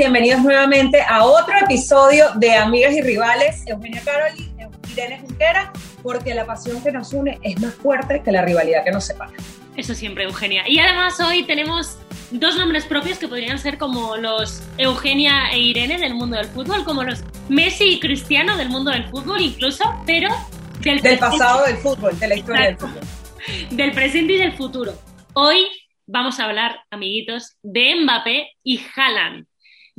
bienvenidos nuevamente a otro episodio de Amigas y Rivales. Eugenia Caroli, Irene Junquera, porque la pasión que nos une es más fuerte que la rivalidad que nos separa. Eso siempre, Eugenia. Y además hoy tenemos dos nombres propios que podrían ser como los Eugenia e Irene del mundo del fútbol, como los Messi y Cristiano del mundo del fútbol incluso, pero del, del pasado del fútbol, de la historia del fútbol. Del presente y del futuro. Hoy vamos a hablar, amiguitos, de Mbappé y Haaland.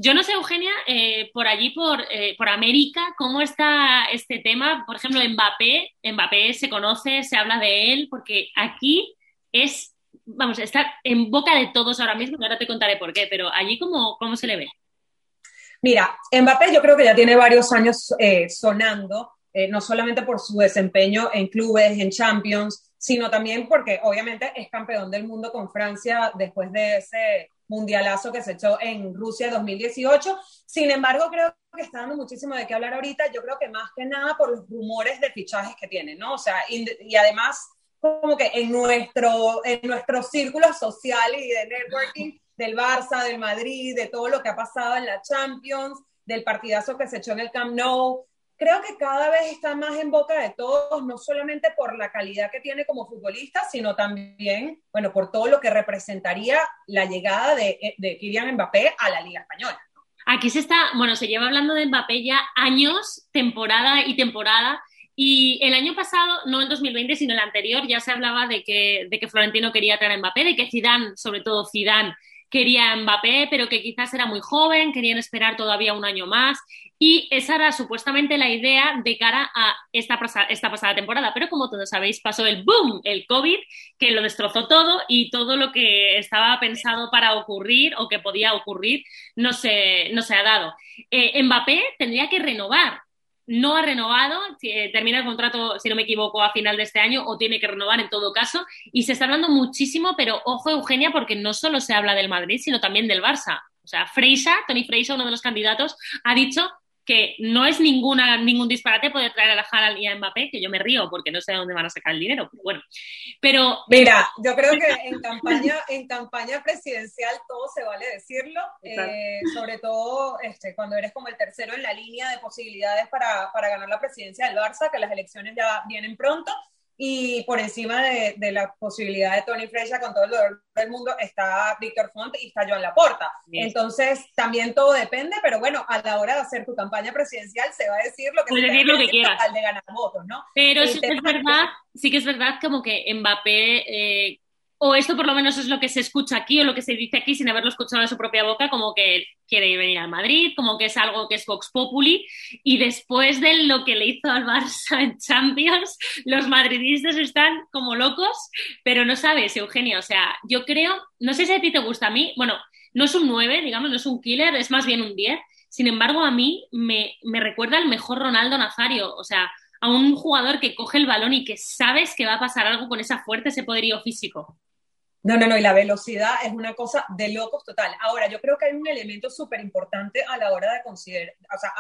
Yo no sé, Eugenia, eh, por allí, por, eh, por América, cómo está este tema. Por ejemplo, Mbappé, Mbappé se conoce, se habla de él, porque aquí es, vamos, está en boca de todos ahora mismo, ahora te contaré por qué, pero allí cómo, cómo se le ve. Mira, Mbappé yo creo que ya tiene varios años eh, sonando, no solamente por su desempeño en clubes, en Champions, sino también porque obviamente es campeón del mundo con Francia después de ese mundialazo que se echó en Rusia 2018. Sin embargo, creo que está dando muchísimo de qué hablar ahorita. Yo creo que más que nada por los rumores de fichajes que tiene, ¿no? O sea, y, además como que en nuestro, en nuestro círculo social y de networking del Barça, del Madrid, de todo lo que ha pasado en la Champions, del partidazo que se echó en el Camp Nou, creo que cada vez está más en boca de todos, no solamente por la calidad que tiene como futbolista, sino también, bueno, por todo lo que representaría la llegada de, de Kylian Mbappé a la Liga Española. Aquí se está, bueno, se lleva hablando de Mbappé ya años, temporada y temporada, y el año pasado, no en 2020, sino el anterior, ya se hablaba de que, de que Florentino quería traer Mbappé, de que Zidane, sobre todo Zidane, quería Mbappé, pero que quizás era muy joven, querían esperar todavía un año más. Y esa era supuestamente la idea de cara a esta, esta pasada temporada. Pero como todos sabéis, pasó el boom, el COVID, que lo destrozó todo y todo lo que estaba pensado para ocurrir o que podía ocurrir no se, no se ha dado. Eh, Mbappé tendría que renovar no ha renovado, eh, termina el contrato, si no me equivoco, a final de este año o tiene que renovar en todo caso. Y se está hablando muchísimo, pero ojo, Eugenia, porque no solo se habla del Madrid, sino también del Barça. O sea, Freisa, Tony Freisa, uno de los candidatos, ha dicho que no es ninguna, ningún disparate poder traer a la Haaland y a Mbappé, que yo me río porque no sé de dónde van a sacar el dinero, pero bueno. Pero, Mira, yo creo que en campaña, en campaña presidencial todo se vale decirlo, eh, sobre todo este, cuando eres como el tercero en la línea de posibilidades para, para ganar la presidencia del Barça, que las elecciones ya vienen pronto, y por encima de, de, la posibilidad de Tony Frecha con todo el dolor del mundo está Víctor Font y está Joan Laporta. Entonces, también todo depende, pero bueno, a la hora de hacer tu campaña presidencial se va a decir lo que, se decir lo que quieras. al de ganar votos, ¿no? Pero sí que es verdad, sí que es verdad como que Mbappé eh, o esto por lo menos es lo que se escucha aquí o lo que se dice aquí sin haberlo escuchado de su propia boca, como que quiere venir al Madrid, como que es algo que es Vox Populi, y después de lo que le hizo al Barça en Champions, los madridistas están como locos, pero no sabes, Eugenio, o sea, yo creo, no sé si a ti te gusta a mí, bueno, no es un 9, digamos, no es un killer, es más bien un 10, sin embargo, a mí me, me recuerda al mejor Ronaldo Nazario, o sea, a un jugador que coge el balón y que sabes que va a pasar algo con esa fuerza, ese poderío físico. No, no, no, y la velocidad es una cosa de locos total. Ahora, yo creo que hay un elemento súper importante a la hora de considerar, o sea,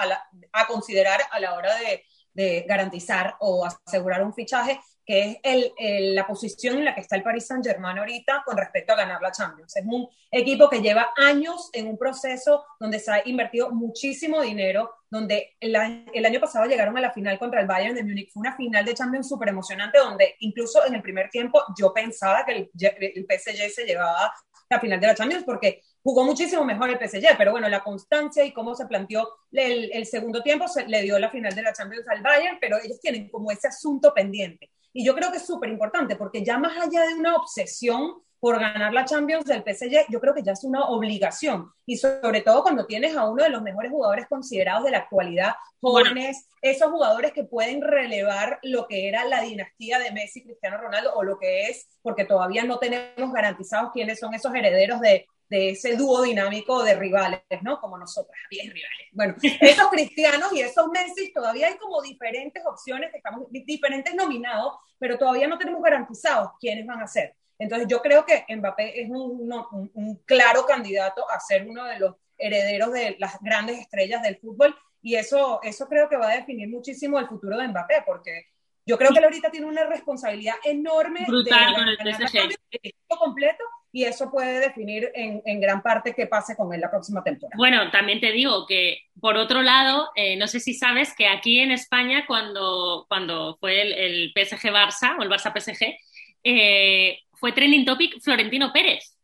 a, considerar a la hora de, de, garantizar o asegurar un fichaje, que es el, la posición en la que está el Paris Saint Germain ahorita con respecto a ganar la Champions. Es un equipo que lleva años en un proceso donde se ha invertido muchísimo dinero, donde el, el año pasado llegaron a la final contra el Bayern de Múnich. Fue una final de Champions súper emocionante, donde incluso en el primer tiempo yo pensaba que el, el PSG se llevaba la final de la Champions porque jugó muchísimo mejor el PSG, pero bueno, la constancia y cómo se planteó el, el, segundo tiempo se le dio la final de la Champions al Bayern, pero ellos tienen como ese asunto pendiente. Y yo creo que es súper importante porque ya más allá de una obsesión por ganar la Champions del PSG, yo creo que ya es una obligación. Y sobre todo cuando tienes a uno de los mejores jugadores considerados de la actualidad, jóvenes, esos jugadores que pueden relevar lo que era la dinastía de Messi, Cristiano Ronaldo, o lo que es, porque todavía no tenemos garantizados quiénes son esos herederos de, de ese dúo dinámico de rivales, ¿no? Como nosotros, 10 rivales. Bueno, esos cristianos y esos Messi todavía hay como diferentes opciones, estamos diferentes nominados, pero todavía no tenemos garantizados quiénes van a ser. Entonces yo creo que Mbappé es un, un, un claro candidato a ser uno de los herederos de las grandes estrellas del fútbol y eso, eso creo que va a definir muchísimo el futuro de Mbappé, porque yo creo que él ahorita tiene una responsabilidad enorme Brutal de, con el PSG. completo y eso puede definir en, gran parte qué pase con él la próxima temporada. Bueno, también te digo que, por otro lado, eh, no sé si sabes que aquí en España, cuando, cuando fue el, el PSG-Barça o el Barça-PSG, eh, fue trending topic Florentino Pérez.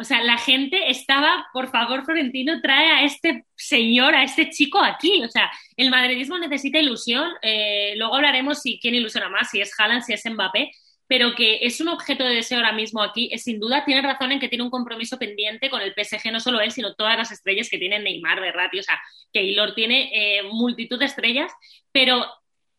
O sea, la gente estaba, por favor, Florentino, trae a este señor, a este chico aquí. O sea, el madridismo necesita ilusión. Eh, luego hablaremos si quién ilusiona más, si es Haaland, si es Mbappé, pero que es un objeto de deseo ahora mismo aquí. Es, sin duda tiene razón en que tiene un compromiso pendiente con el PSG, no solo él, sino todas las estrellas que tiene Neymar, Berratti, o sea, Keylor tiene eh, multitud de estrellas, pero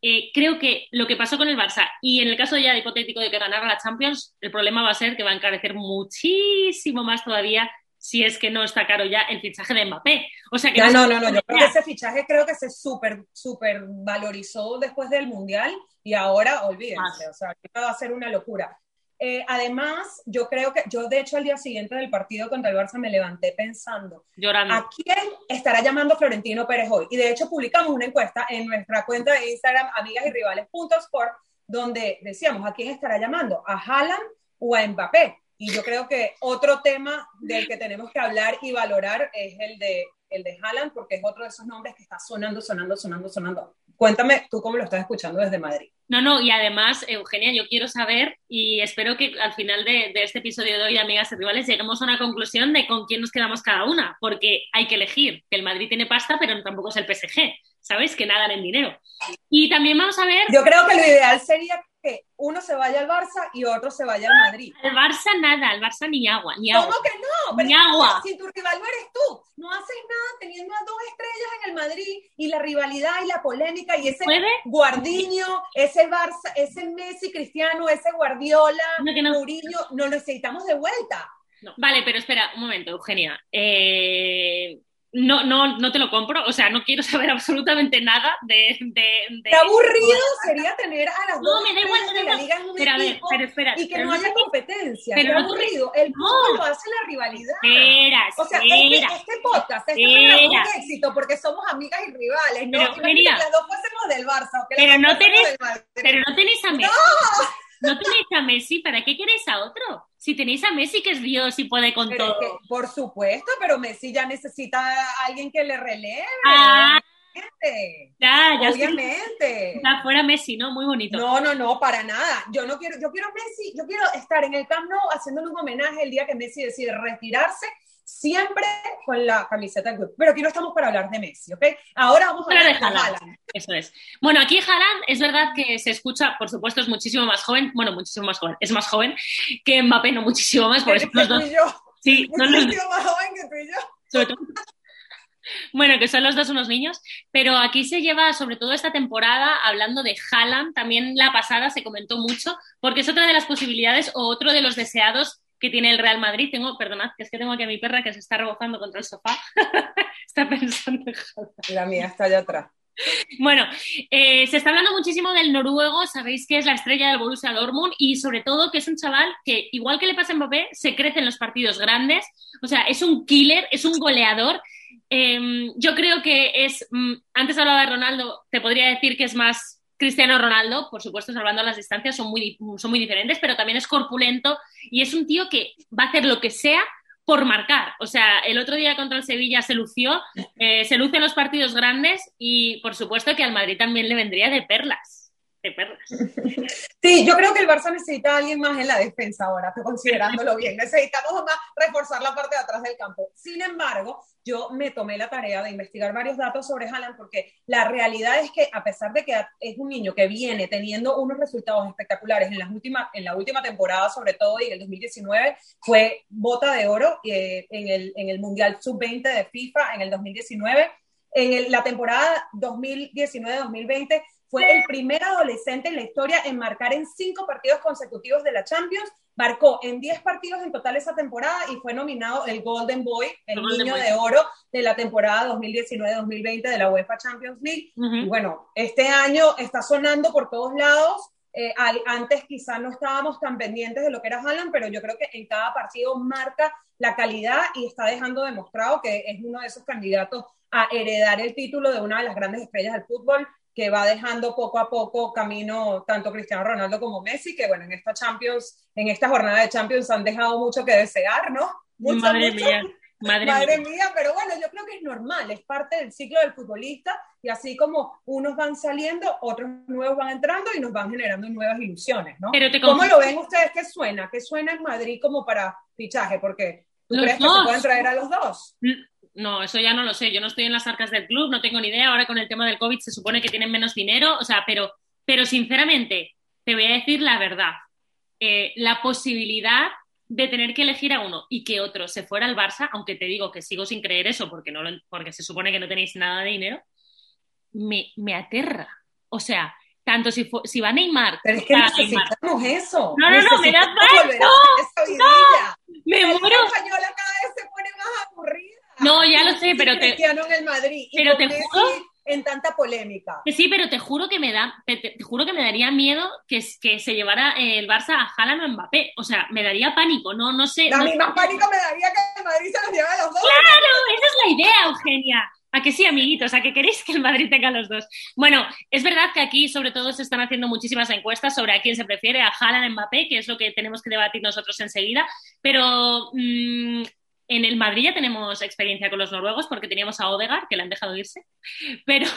eh, creo que lo que pasó con el Barça y en el caso ya de hipotético de que ganara la Champions, el problema va a ser que va a encarecer muchísimo más todavía si es que no está caro ya el fichaje de Mbappé. O sea que no, no, no, no, yo creo que ese fichaje creo que se súper, súper valorizó después del Mundial y ahora olvídense, o sea, va a ser una locura. Eh, además, yo creo que, yo de hecho al día siguiente del partido contra el Barça me levanté pensando, Llorando. ¿a quién estará llamando Florentino Pérez hoy? Y de hecho publicamos una encuesta en nuestra cuenta de Instagram, amigas y rivales.sport, donde decíamos, ¿a quién estará llamando? ¿A Haaland o a Mbappé? Y yo creo que otro tema del que tenemos que hablar y valorar es el de, el de Haaland, porque es otro de esos nombres que está sonando, sonando, sonando, sonando. Cuéntame tú cómo lo estás escuchando desde Madrid. No, no, y además, Eugenia, yo quiero saber y espero que al final de, de, este episodio de hoy de Amigas y Rivales lleguemos a una conclusión de con quién nos quedamos cada una, porque hay que elegir, que el Madrid tiene pasta, pero tampoco es el PSG, ¿sabes? Que nada en dinero. Y también vamos a ver... Yo creo que lo ideal sería que uno se vaya al Barça y otro se vaya al Madrid. Al Barça nada, al Barça ni agua, ni agua. ¿Cómo que no? Pero ni agua. Si tu rival no eres tú, no haces nada teniendo a dos estrellas en el Madrid y la rivalidad y la polémica y ese ¿Puede? Guardiño, ese Barça, ese Messi Cristiano, ese Guardiola, No, que no. Mourinho, lo necesitamos de vuelta. No. Vale, pero espera, un momento, Eugenia. Eh, no, no, no te lo compro, o sea, no quiero saber absolutamente nada de... de, de... Aburrido sería tener a las No, dos me da igual, de la liga en un Pero ver, equipo pero espera, y que pero no no haya te- competencia. pero Qué no aburrido. El No. fútbol lo hace la rivalidad. Espera, O sea, este, espera. este podcast, este programa es un éxito porque somos amigas y rivales, ¿no? Pero, Imagínate Eugenia. que las dos fuésemos del Barça. o que las Pero no tenés- del Madrid. Pero no tenéis a Messi. No tenéis a Messi, ¿para qué queréis a otro? Si tenéis a Messi, que es Dios y puede con Pero es todo. que, por supuesto, pero Messi ya necesita a alguien que le releve. Ah, obviamente. ya, ya estoy- Obviamente. ya fuera Messi, ¿no? Muy bonito. No, no, no, para nada. Yo no quiero, yo quiero Messi, yo quiero estar en el Camp Nou haciéndole un homenaje el día que Messi decide retirarse, siempre con la camiseta del club. Pero aquí no estamos para hablar de Messi, ¿ok? Ahora vamos a hablar de Haaland. Eso es. Bueno, aquí Haaland es verdad que se escucha, por supuesto, es muchísimo más joven, bueno, muchísimo más joven, es más joven que Mbappé, no muchísimo más, porque son Que los dos, yo. sí, son los, Muchísimo más joven que tú y yo. sobre todo- Bueno, que son los dos unos niños, pero aquí se lleva sobre todo esta temporada hablando de Haaland, también la pasada se comentó mucho, porque es otra de las posibilidades o otro de los deseados que tiene el Real Madrid. Tengo, perdonad, que es que tengo aquí a mi perra que se está rebozando contra el sofá. está pensando en Haaland. La mía está allá atrás. Bueno, eh, se está hablando muchísimo del noruego, sabéis que es la estrella del Borussia Dortmund y sobre todo que es un chaval que, igual que le pasa a Mbappé, se crece en los partidos grandes, o sea, es un killer, es un goleador. Eh, yo creo que es, mm, antes hablaba de Ronaldo, te podría decir que es más Cristiano Ronaldo, por supuesto, salvando las distancias, son muy, son muy diferentes, pero también es corpulento y es un tío que va a hacer lo que sea por marcar. O sea, el otro día contra el Sevilla se lució, eh, se luce en los partidos grandes y por supuesto que al Madrid también le vendría de perlas. De perlas. Sí, yo creo que el Barça necesita a alguien más en la defensa ahora, considerándolo bien. Necesitamos más reforzar la parte de atrás del campo. Sin embargo, yo me tomé la tarea de investigar varios datos sobre Haaland porque la realidad es que a pesar de que es un niño que viene teniendo unos resultados espectaculares en, las últimas, en la última temporada, sobre todo, y en el 2019 fue bota de oro eh, en, el, en el Mundial Sub-20 de FIFA en el 2019. En el- la temporada 2019-2020 fue el primer adolescente en la historia en marcar en cinco partidos consecutivos de la Champions. Marcó en 10 partidos en total esa temporada y fue nominado el Golden Boy, el niño Boy. de oro de la temporada 2019-2020 de la UEFA Champions League. Y bueno, este año está sonando por todos lados. Eh, al- antes quizás no estábamos tan pendientes de lo que era Haaland, pero yo creo que en cada partido marca la calidad y está dejando demostrado que es uno de esos candidatos a heredar el título de una de las grandes estrellas del fútbol. Que va dejando poco a poco camino tanto Cristiano Ronaldo como Messi, que bueno, en esta Champions, en esta jornada de Champions han dejado mucho que desear, ¿no? Mucho, Madre mucho. mía. Madre, Madre mía. mía, pero bueno, yo creo que es normal, es parte del ciclo del futbolista y así como unos van saliendo, otros nuevos van entrando y nos van generando nuevas ilusiones, ¿no? Pero te ¿Cómo lo ven ustedes? ¿Qué suena? ¿Qué suena en Madrid como para fichaje? Porque ¿tú Los crees que dos. se pueden traer a los dos? No, eso ya no lo sé. Yo no estoy en las arcas del club, no tengo ni idea. Ahora con el tema del COVID se supone que tienen menos dinero. O sea, pero, pero sinceramente, te voy a decir la verdad. Eh, la posibilidad de tener que elegir a uno y que otro se fuera al Barça, aunque te digo que sigo sin creer eso porque, no lo- porque se supone que no tenéis nada de dinero, me, me aterra. O sea, tanto si, si va Neymar, Pero es que para Neymar, necesitamos eso. No, no, no, me da Necesitamos hacer esa vidilla. me muero. Española cada vez se pone más aburrida. No, ya lo sé, pero te- en el Madrid pero te juro- en tanta polémica. Que sí, pero te juro que me da, te, juro que me daría miedo que, que se llevara el Barça a Haaland o a Mbappé. O sea, me daría pánico, no, no sé. A no- mí más pánico me daría que el Madrid se los lleve a los dos. Claro, esa es la idea, Eugenia. A que sí, amiguitos, a que queréis que el Madrid tenga los dos. Bueno, es verdad que aquí sobre todo se están haciendo muchísimas encuestas sobre a quién se prefiere, a Haaland, Mbappé, que es lo que tenemos que debatir nosotros enseguida, pero mm, en el Madrid ya tenemos experiencia con los noruegos porque teníamos a Odegaard, que le han dejado irse, pero,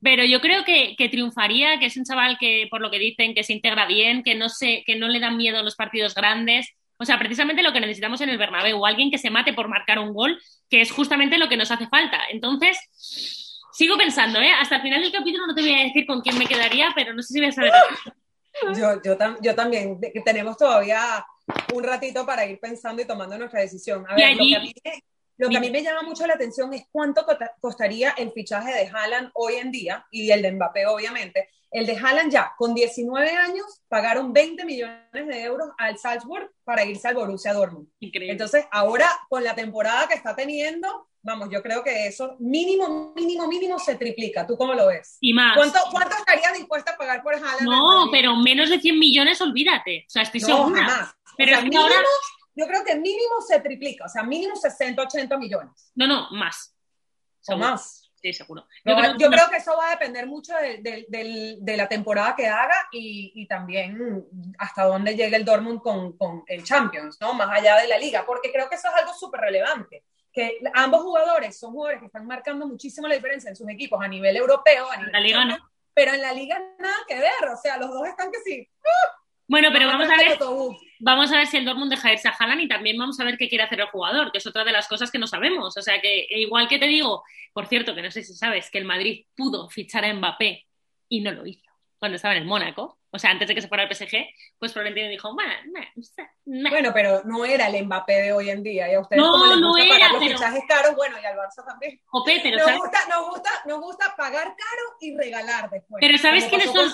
pero yo creo que, que triunfaría, que es un chaval que, por lo que dicen, que se integra bien, que no, se, que no le dan miedo los partidos grandes, o sea, precisamente lo que necesitamos en el Bernabéu, alguien que se mate por marcar un gol, que es justamente lo que nos hace falta. Entonces, sigo pensando, ¿eh? Hasta el final del capítulo no te voy a decir con quién me quedaría, pero no sé si voy a saber. Yo, yo, yo también, tenemos todavía un ratito para ir pensando y tomando nuestra decisión. A ver, lo, allí- que a mí, lo que a mí me llama mucho la atención es cuánto costaría el fichaje de Haaland hoy en día y el de Mbappé, obviamente. El de Haaland ya, con 19 años, pagaron 20 millones de euros al Salzburg para irse al Borussia Dortmund. Increíble. Entonces, ahora, con la temporada que está teniendo, vamos, yo creo que eso mínimo, mínimo, mínimo se triplica. ¿Tú cómo lo ves? y más. ¿Cuánto, cuánto estarías dispuesta a pagar por Haaland? No, pero menos de 100 millones, olvídate. O sea, estoy No, segura. jamás. Pero O sea, mínimo, ahora- yo creo que mínimo se triplica, o sea, mínimo 60, 80 millones No, no, más. o más. Sí, seguro. Yo, creo, yo que creo que eso va a depender mucho de, de- del- de la temporada que haga y, y también hasta dónde llegue el Dortmund con, con el Champions, ¿no? Más allá de la liga, porque creo que eso es algo súper relevante. Que ambos jugadores son jugadores que están marcando muchísimo la diferencia en sus equipos a nivel europeo, a nivel la liga no. Pero en la liga nada que ver, o sea, los dos están que sí. Bueno, pero vamos a ver, vamos a ver si el Dortmund deja irse a Haaland y también vamos a ver qué quiere hacer el jugador, que es otra de las cosas que no sabemos. O sea que, igual que te digo, por cierto, que no sé si sabes, que el Madrid pudo fichar a Mbappé y no lo hizo cuando estaba en el Mónaco. O sea, antes de que se fuera al PSG, pues Florentino dijo, "Bah, nah, nah". Bueno, pero no era el Mbappé de hoy en día. Y a ustedes No, como les no gusta era, pagar los pero- fichajes caros, bueno, y al Barça también. Jope, pero Nos ¿sabes, gusta, nos, gusta, nos gusta pagar caro y regalar después. Pero ¿sabes son? con-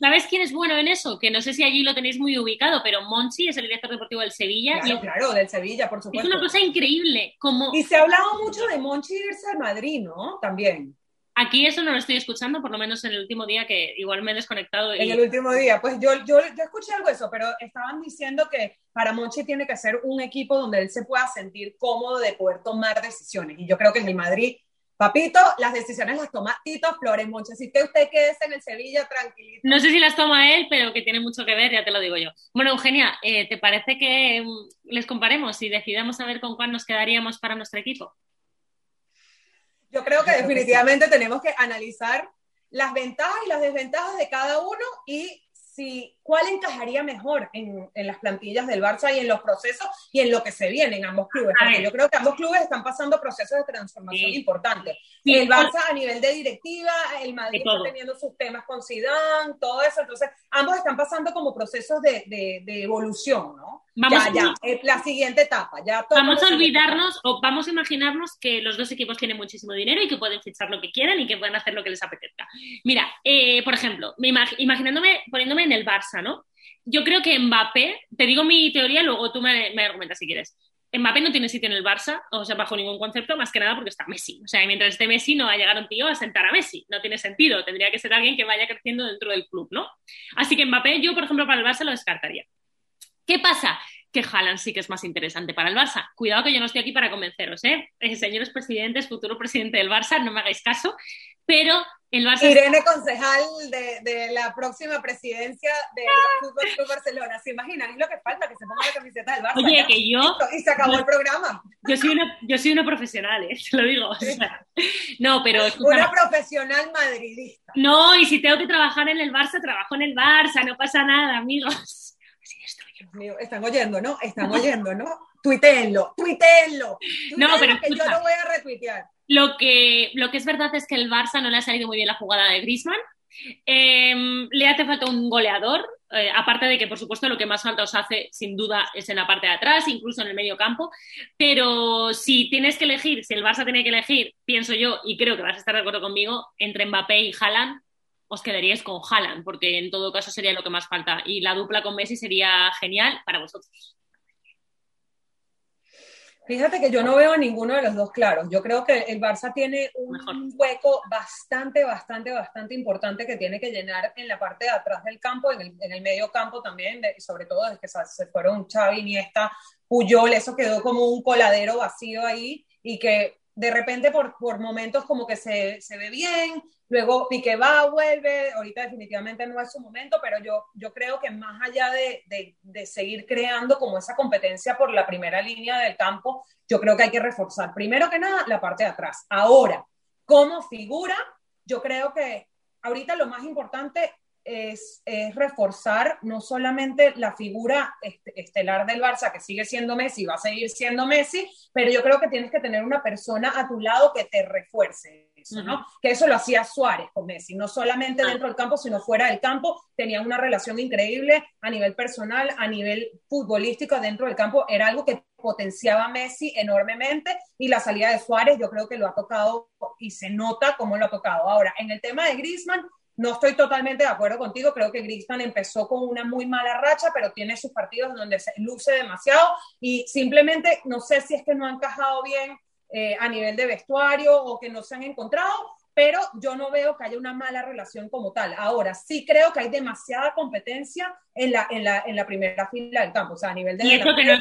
¿sabes quién es bueno en eso? Que no sé si allí lo tenéis muy ubicado, pero Monchi es el director deportivo del Sevilla Claro, y claro, del Sevilla, por es supuesto. una cosa increíble. Como Y se ha hablado mucho de Monchi irse al Madrid, ¿no? También. Aquí eso no lo estoy escuchando, por lo menos en el último día que igual me he desconectado. Y... En el último día, pues yo, yo, yo escuché algo de eso, pero estaban diciendo que para Monchi tiene que ser un equipo donde él se pueda sentir cómodo de poder tomar decisiones. Y yo creo que en el Madrid, papito, las decisiones las toma Tito Flores Monchi. Así que usted quédese en el Sevilla tranquilito. No sé si las toma él, pero que tiene mucho que ver, ya te lo digo yo. Bueno, Eugenia, eh, ¿te parece que mm, les comparemos y decidamos a ver con cuál nos quedaríamos para nuestro equipo? Yo creo que Yo creo que definitivamente tenemos que analizar las ventajas y las desventajas de cada uno y si cuál encajaría mejor en, en las plantillas del Barça y en los procesos y en lo que se viene en ambos clubes. Porque yo creo que ambos clubes están pasando procesos de transformación Sí. importantes. Sí, el Barça a nivel de directiva, el Madrid está teniendo sus temas con Zidane, todo eso. Entonces, ambos están pasando como procesos de, de- de evolución, ¿no? Vamos, ya, ya, es la siguiente etapa. Ya vamos a olvidarnos o vamos a imaginarnos que los dos equipos tienen muchísimo dinero y que pueden fichar lo que quieran y que pueden hacer lo que les apetezca. Mira, eh, por ejemplo, me imag- imaginándome, poniéndome en el Barça, ¿no? Yo creo que Mbappé, te digo mi teoría, luego tú me, me argumentas si quieres. Mbappé no tiene sitio en el Barça, o sea, bajo ningún concepto, más que nada porque está Messi. O sea, mientras esté Messi no va a llegar un tío a sentar a Messi. No tiene sentido. Tendría que ser alguien que vaya creciendo dentro del club, ¿no? Así que Mbappé, yo, por ejemplo, para el Barça lo descartaría. ¿Qué pasa? Que Haaland sí que es más interesante para el Barça. Cuidado que yo no estoy aquí para convenceros, ¿eh? Eh, Señores presidentes, futuro presidente del Barça, no me hagáis caso. pero el Barça... Irene, concejal de, de, la próxima presidencia del Fútbol Club Barcelona. ¿Se imaginan? Es lo que falta, que se ponga la camiseta del Barça. Oye, que yo... y se acabó el programa. Yo soy una, yo soy una profesional, ¿eh? te lo digo. O sea, no, pero... Una profesional madridista. No, y si tengo que trabajar en el Barça, trabajo en el Barça, no pasa nada, amigos. Mío, están oyendo, ¿no? Están oyendo, ¿no? Tuiteenlo, tuiteenlo. No, pero que yo lo voy a retuitear. Lo que, lo que es verdad es que el Barça no le ha salido muy bien la jugada de Griezmann. Eh, le hace falta un goleador, eh, aparte de que, por supuesto, lo que más falta os hace, sin duda, es en la parte de atrás, incluso en el medio campo. Pero si tienes que elegir, si el Barça tiene que elegir, pienso yo, y creo que vas a estar de acuerdo conmigo, entre Mbappé y Haaland, os quedaríais con Haaland, porque en todo caso sería lo que más falta. Y la dupla con Messi sería genial para vosotros. Fíjate que yo no veo a ninguno de los dos claros. Yo creo que el Barça tiene un hueco bastante, bastante, bastante importante que tiene que llenar en la parte de atrás del campo, en el, en el medio campo también, sobre todo desde que se fueron Xavi, Iniesta, Puyol, eso quedó como un coladero vacío ahí y que de repente por, por momentos como que se, se, ve bien, luego Piqué va, vuelve, ahorita definitivamente no es su momento, pero yo, yo creo que más allá de, de, de, seguir creando como esa competencia por la primera línea del campo, yo creo que hay que reforzar primero que nada la parte de atrás. Ahora, como figura, yo creo que ahorita lo más importante es, reforzar no solamente la figura estelar del Barça, que sigue siendo Messi, va a seguir siendo Messi, pero yo creo que tienes que tener una persona a tu lado que te refuerce eso, ¿no? Que eso lo hacía Suárez con Messi, no solamente dentro del campo, sino fuera del campo, tenían una relación increíble a nivel personal, a nivel futbolístico dentro del campo, era algo que potenciaba a Messi enormemente y la salida de Suárez yo creo que lo ha tocado y se nota cómo lo ha tocado. Ahora, en el tema de Griezmann, no estoy totalmente de acuerdo contigo, creo que Griezmann empezó con una muy mala racha, pero tiene sus partidos donde se luce demasiado y simplemente no sé si es que no han encajado bien eh, a nivel de vestuario o que no se han encontrado, pero yo no veo que haya una mala relación como tal. Ahora, sí creo que hay demasiada competencia en la, en la, en la primera fila del campo, o sea, a nivel de... Y que no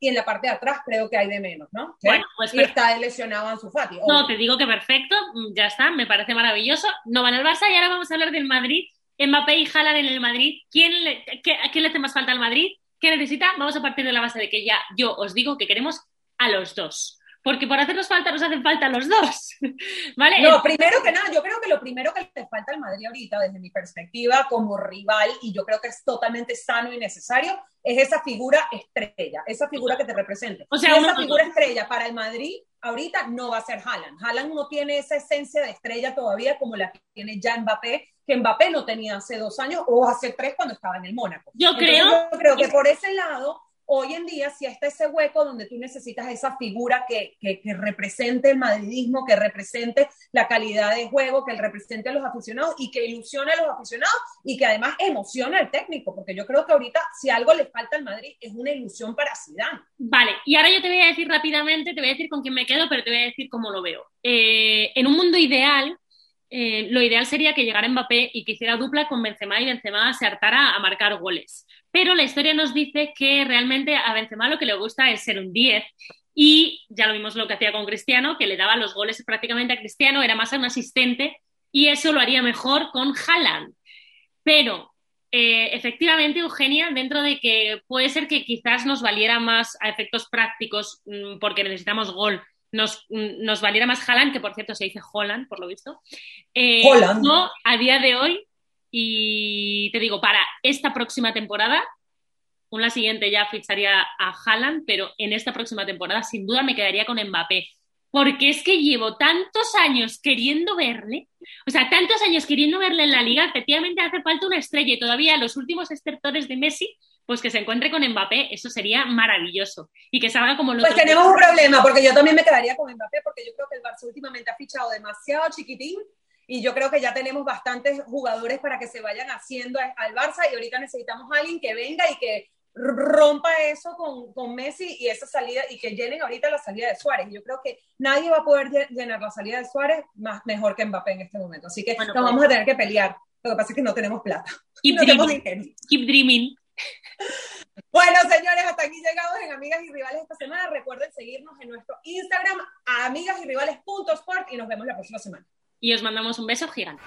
y en la parte de atrás creo que hay de menos, ¿no? Bueno, pues y está lesionado Ansu Fati. No, te digo que perfecto, mm, ya está, me parece maravilloso. No van al Barça y ahora vamos a hablar del Madrid. Mbappé y Haaland en el Madrid. ¿Quién le, qué, ¿A quién le hace más falta al Madrid? ¿Qué necesita? Vamos a partir de la base de que ya yo os digo que queremos a los dos porque por hacernos falta nos hacen falta los dos. ¿Vale? No, primero que nada, yo creo que lo primero que le falta al Madrid ahorita, desde mi perspectiva como rival, y yo creo que es totalmente sano y necesario, es esa figura estrella, esa figura que te represente. O sea, esa figura estrella para el Madrid ahorita no va a ser Haaland. Haaland no tiene esa esencia de estrella todavía como la que tiene ya Mbappé, que Mbappé no tenía hace dos años o hace tres cuando estaba en el Mónaco. Yo creo, yo creo que por ese lado hoy en día si está ese hueco donde tú necesitas esa figura que, que, represente el madridismo, que represente la calidad de juego, que represente a los aficionados y que ilusione a los aficionados y que además emocione al técnico, porque yo creo que ahorita si algo le falta al Madrid es una ilusión para Zidane. Vale, y ahora yo te voy a decir rápidamente, te voy a decir con quién me quedo, pero te voy a decir cómo lo veo. Eh, en un mundo ideal, eh, lo ideal sería que llegara Mbappé y que hiciera dupla con Benzema y Benzema se hartara a marcar goles. Pero la historia nos dice que realmente a Benzema lo que le gusta es ser un 10 y ya lo vimos lo que hacía con Cristiano, que le daba los goles prácticamente a Cristiano, era más un asistente y eso lo haría mejor con Haaland. Pero eh, efectivamente, Eugenia, dentro de que puede ser que quizás nos valiera más a efectos prácticos mm, porque necesitamos gol, nos, nos valiera más Haaland, que por cierto se dice Holland, por lo visto. Eh, Holland. No, a día de hoy y te digo, para esta próxima temporada, con la siguiente ya ficharía a Haaland, pero en esta próxima temporada sin duda me quedaría con Mbappé. Porque es que llevo tantos años queriendo verle, o sea, tantos años queriendo verle en la liga, efectivamente hace falta una estrella y todavía los últimos estertores de Messi, pues que se encuentre con Mbappé, eso sería maravilloso. Y que salga como lo Pues tenemos un problema, porque yo también me quedaría con Mbappé, porque yo creo que el Barça últimamente ha fichado demasiado chiquitín y yo creo que ya tenemos bastantes jugadores para que se vayan haciendo al Barça y ahorita necesitamos a alguien que venga y que rompa eso con, con, Messi y esa salida y que llenen ahorita la salida de Suárez. Yo creo que nadie va a poder llenar la salida de Suárez más mejor que Mbappé en este momento. Así que nos pues vamos a tener que pelear. Lo que pasa es que no tenemos plata. Keep no dreaming. Keep dreaming. Bueno, señores, hasta aquí llegamos en Amigas y Rivales esta semana. Recuerden seguirnos en nuestro Instagram, amigas y rivales.sport y nos vemos la próxima semana. y os mandamos un beso gigante.